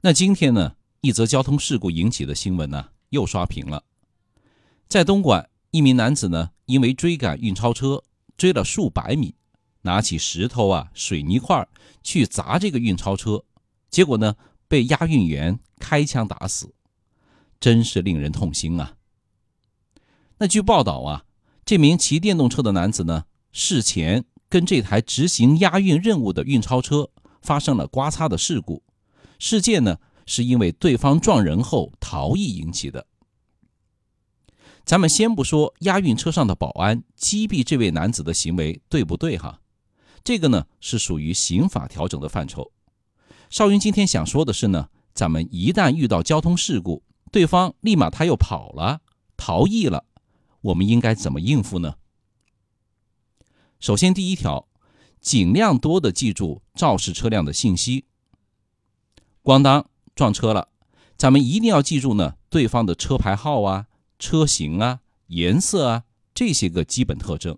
那今天呢，一则交通事故引起的新闻呢，又刷屏了。在东莞，一名男子呢，因为追赶运钞车，追了数百米，拿起石头啊、水泥块去砸这个运钞车，结果呢，被押运员开枪打死，真是令人痛心啊。那据报道啊，这名骑电动车的男子呢，事前跟这台执行押运任务的运钞车发生了刮擦的事故。事件呢，是因为对方撞人后逃逸引起的。咱们先不说押运车上的保安击毙这位男子的行为对不对哈，这个呢是属于刑法调整的范畴。少云今天想说的是呢，咱们一旦遇到交通事故，对方立马他又跑了，逃逸了，我们应该怎么应付呢？首先，第一条，尽量多的记住肇事车辆的信息。咣当撞车了，咱们一定要记住呢，对方的车牌号啊、车型啊、颜色啊这些个基本特征。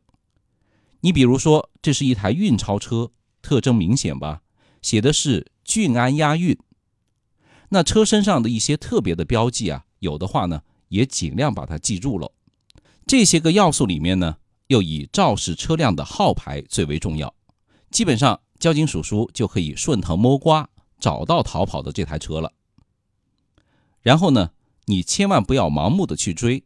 你比如说，这是一台运钞车，特征明显吧？写的是俊安押运。那车身上的一些特别的标记啊，有的话呢，也尽量把它记住了。这些个要素里面呢，又以肇事车辆的号牌最为重要。基本上，交警叔叔就可以顺藤摸瓜。找到逃跑的这台车了，然后呢，你千万不要盲目的去追，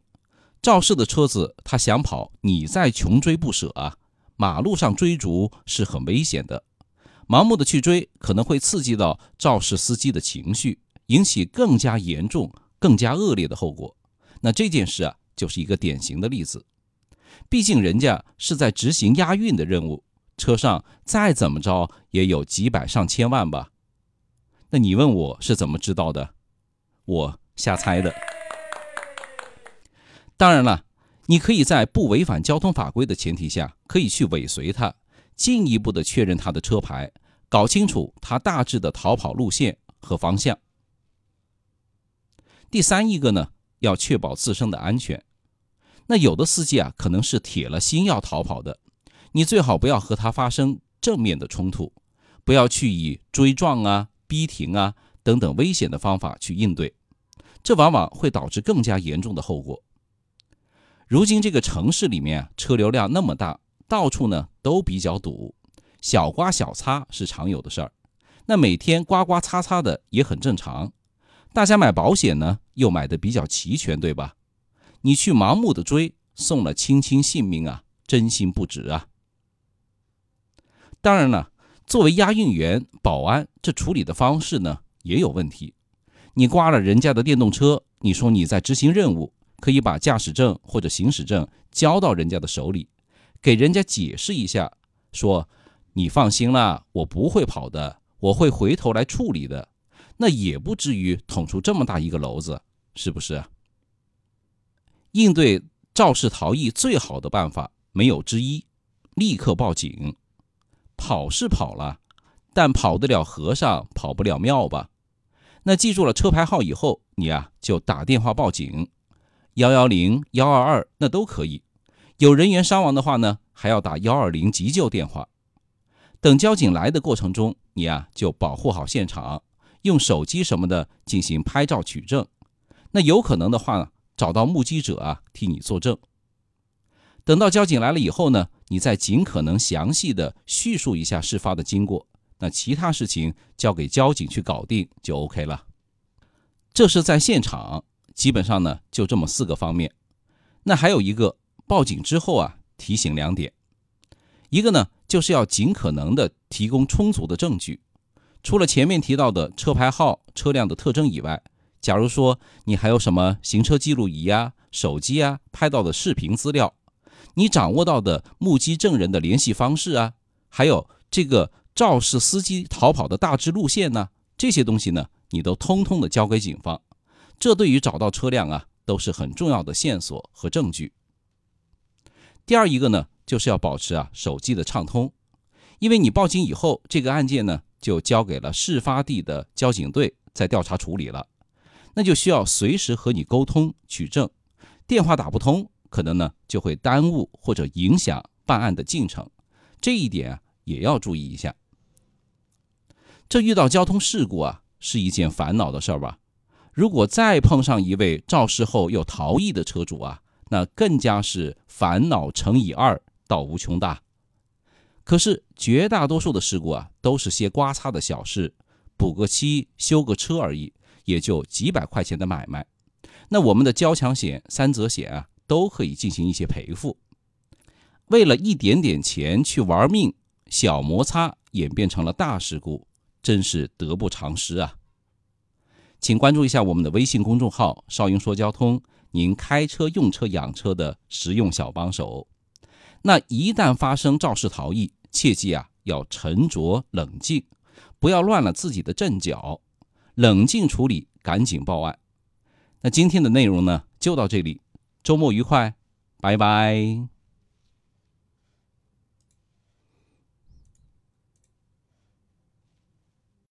肇事的车子他想跑，你再穷追不舍啊！马路上追逐是很危险的，盲目的去追可能会刺激到肇事司机的情绪，引起更加严重、更加恶劣的后果。那这件事啊，就是一个典型的例子。毕竟人家是在执行押运的任务，车上再怎么着也有几百上千万吧。那你问我是怎么知道的？我瞎猜的。当然了，你可以在不违反交通法规的前提下，可以去尾随他，进一步的确认他的车牌，搞清楚他大致的逃跑路线和方向。第三一个呢，要确保自身的安全。那有的司机啊，可能是铁了心要逃跑的，你最好不要和他发生正面的冲突，不要去以追撞啊。逼停啊，等等危险的方法去应对，这往往会导致更加严重的后果。如今这个城市里面车流量那么大，到处呢都比较堵，小刮小擦是常有的事儿。那每天刮刮擦擦的也很正常。大家买保险呢又买的比较齐全，对吧？你去盲目的追，送了亲亲性命啊，真心不值啊。当然了。作为押运员、保安，这处理的方式呢也有问题。你刮了人家的电动车，你说你在执行任务，可以把驾驶证或者行驶证交到人家的手里，给人家解释一下，说你放心啦，我不会跑的，我会回头来处理的。那也不至于捅出这么大一个篓子，是不是？应对肇事逃逸最好的办法没有之一，立刻报警。跑是跑了，但跑得了和尚跑不了庙吧？那记住了车牌号以后，你啊就打电话报警，幺幺零、幺二二那都可以。有人员伤亡的话呢，还要打幺二零急救电话。等交警来的过程中，你啊就保护好现场，用手机什么的进行拍照取证。那有可能的话呢，找到目击者啊替你作证。等到交警来了以后呢，你再尽可能详细的叙述一下事发的经过，那其他事情交给交警去搞定就 OK 了。这是在现场，基本上呢就这么四个方面。那还有一个报警之后啊，提醒两点，一个呢就是要尽可能的提供充足的证据，除了前面提到的车牌号、车辆的特征以外，假如说你还有什么行车记录仪啊、手机啊拍到的视频资料。你掌握到的目击证人的联系方式啊，还有这个肇事司机逃跑的大致路线呢，这些东西呢，你都通通的交给警方，这对于找到车辆啊，都是很重要的线索和证据。第二一个呢，就是要保持啊手机的畅通，因为你报警以后，这个案件呢就交给了事发地的交警队在调查处理了，那就需要随时和你沟通取证，电话打不通。可能呢就会耽误或者影响办案的进程，这一点啊也要注意一下。这遇到交通事故啊，是一件烦恼的事儿吧？如果再碰上一位肇事后又逃逸的车主啊，那更加是烦恼乘以二到无穷大。可是绝大多数的事故啊，都是些刮擦的小事，补个漆、修个车而已，也就几百块钱的买卖。那我们的交强险、三责险啊，都可以进行一些赔付。为了一点点钱去玩命，小摩擦演变成了大事故，真是得不偿失啊！请关注一下我们的微信公众号“少英说交通”，您开车、用车、养车的实用小帮手。那一旦发生肇事逃逸，切记啊，要沉着冷静，不要乱了自己的阵脚，冷静处理，赶紧报案。那今天的内容呢，就到这里，周末愉快，拜拜。